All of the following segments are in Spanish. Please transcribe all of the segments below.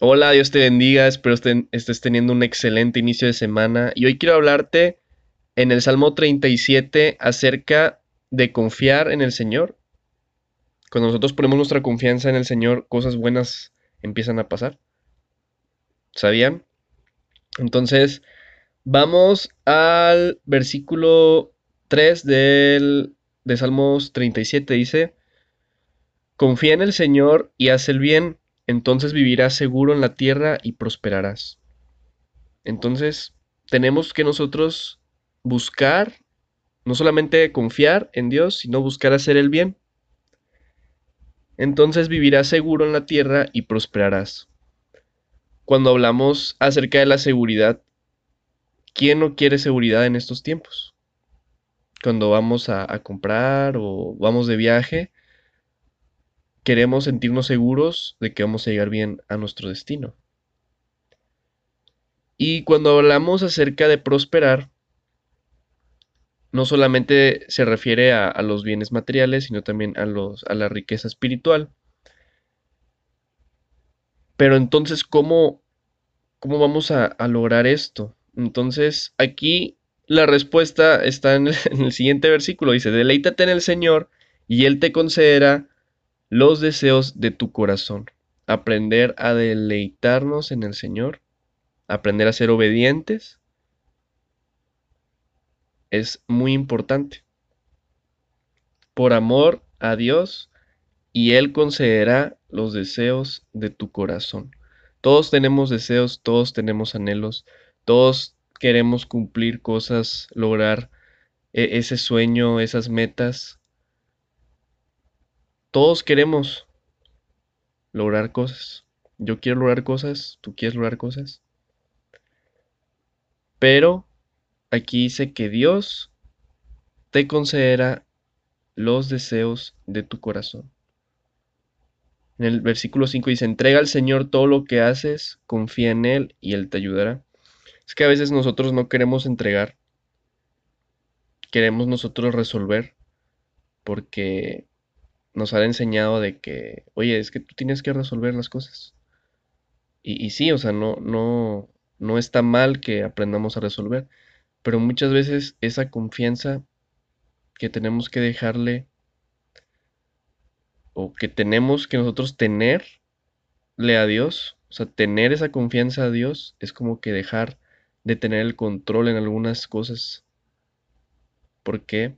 Hola, Dios te bendiga, espero estén- estés teniendo un excelente inicio de semana y hoy quiero hablarte en el Salmo 37 acerca de confiar en el Señor. Cuando nosotros ponemos nuestra confianza en el Señor, cosas buenas empiezan a pasar. ¿Sabían? Entonces, vamos al versículo 3 del, de Salmos 37. Dice, confía en el Señor y haz el bien, entonces vivirás seguro en la tierra y prosperarás. Entonces, tenemos que nosotros buscar, no solamente confiar en Dios, sino buscar hacer el bien. Entonces vivirás seguro en la tierra y prosperarás. Cuando hablamos acerca de la seguridad, ¿quién no quiere seguridad en estos tiempos? Cuando vamos a, comprar o vamos de viaje, queremos sentirnos seguros de que vamos a llegar bien a nuestro destino. Y cuando hablamos acerca de prosperar, no solamente se refiere a, los bienes materiales, sino también a, los, a la riqueza espiritual. Pero entonces, ¿cómo, cómo vamos a, a lograr esto? Entonces, aquí la respuesta está en el, en el siguiente versículo. Dice, deleítate en el Señor y Él te concederá los deseos de tu corazón. Aprender a deleitarnos en el Señor, aprender a ser obedientes, es muy importante. Por amor a Dios, y Él concederá los deseos de tu corazón. Todos tenemos deseos, todos tenemos anhelos, todos queremos cumplir cosas, lograr e- ese sueño, esas metas. Todos queremos lograr cosas. Yo quiero lograr cosas, tú quieres lograr cosas. Pero aquí dice que Dios te concederá los deseos de tu corazón. En el versículo 5 dice, entrega al Señor todo lo que haces, confía en Él y Él te ayudará. Es que a veces nosotros no queremos entregar, queremos nosotros resolver, porque nos han enseñado de que, oye, es que tú tienes que resolver las cosas. Y, y sí, o sea, no, no, no está mal que aprendamos a resolver, pero muchas veces esa confianza que tenemos que dejarle o que tenemos que nosotros tenerle a Dios, o sea, tener esa confianza a Dios es como que dejar de tener el control en algunas cosas. ¿Por qué?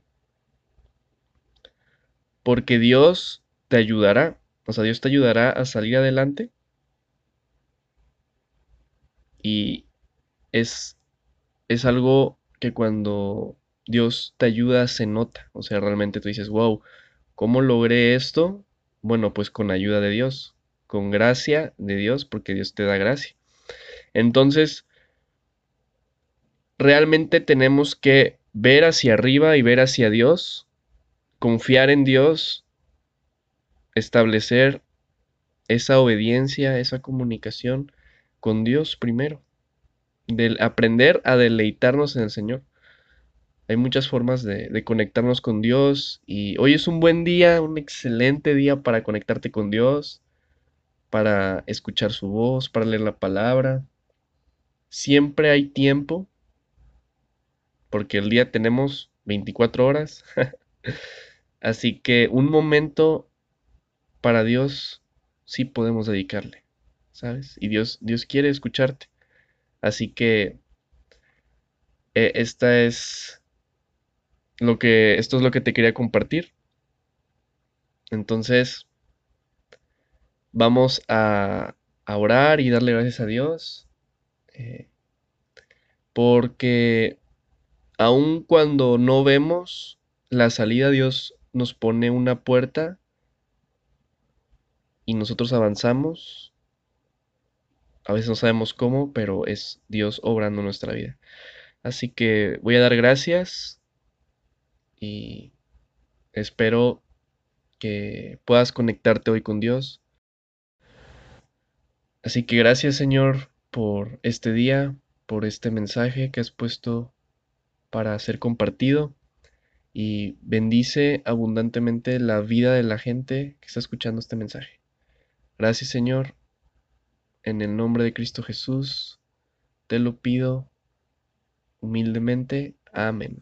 Porque Dios te ayudará, o sea, Dios te ayudará a salir adelante y es, es algo que cuando Dios te ayuda se nota, o sea, realmente tú dices, wow, ¿cómo logré esto? Bueno, pues con ayuda de Dios, con gracia de Dios, porque Dios te da gracia. Entonces, realmente tenemos que ver hacia arriba y ver hacia Dios, confiar en Dios, establecer esa obediencia, esa comunicación con Dios primero, del aprender a deleitarnos en el Señor. Hay muchas formas de, de conectarnos con Dios y hoy es un buen día, un excelente día para conectarte con Dios, para escuchar su voz, para leer la palabra. Siempre hay tiempo, porque el día tenemos 24 horas. Así que un momento para Dios sí podemos dedicarle, ¿sabes? Y Dios, Dios quiere escucharte. Así que eh, esta es lo que, esto es lo que te quería compartir. Entonces, vamos a, orar y darle gracias a Dios. eh, porque aun cuando no vemos la salida, Dios nos pone una puerta y nosotros avanzamos. A veces no sabemos cómo, pero es Dios obrando nuestra vida. Así que voy a dar gracias y espero que puedas conectarte hoy con Dios. Así que gracias Señor por este día, por este mensaje que has puesto para ser compartido y bendice abundantemente la vida de la gente que está escuchando este mensaje. Gracias Señor En el nombre de Cristo Jesús, te lo pido humildemente. Amén.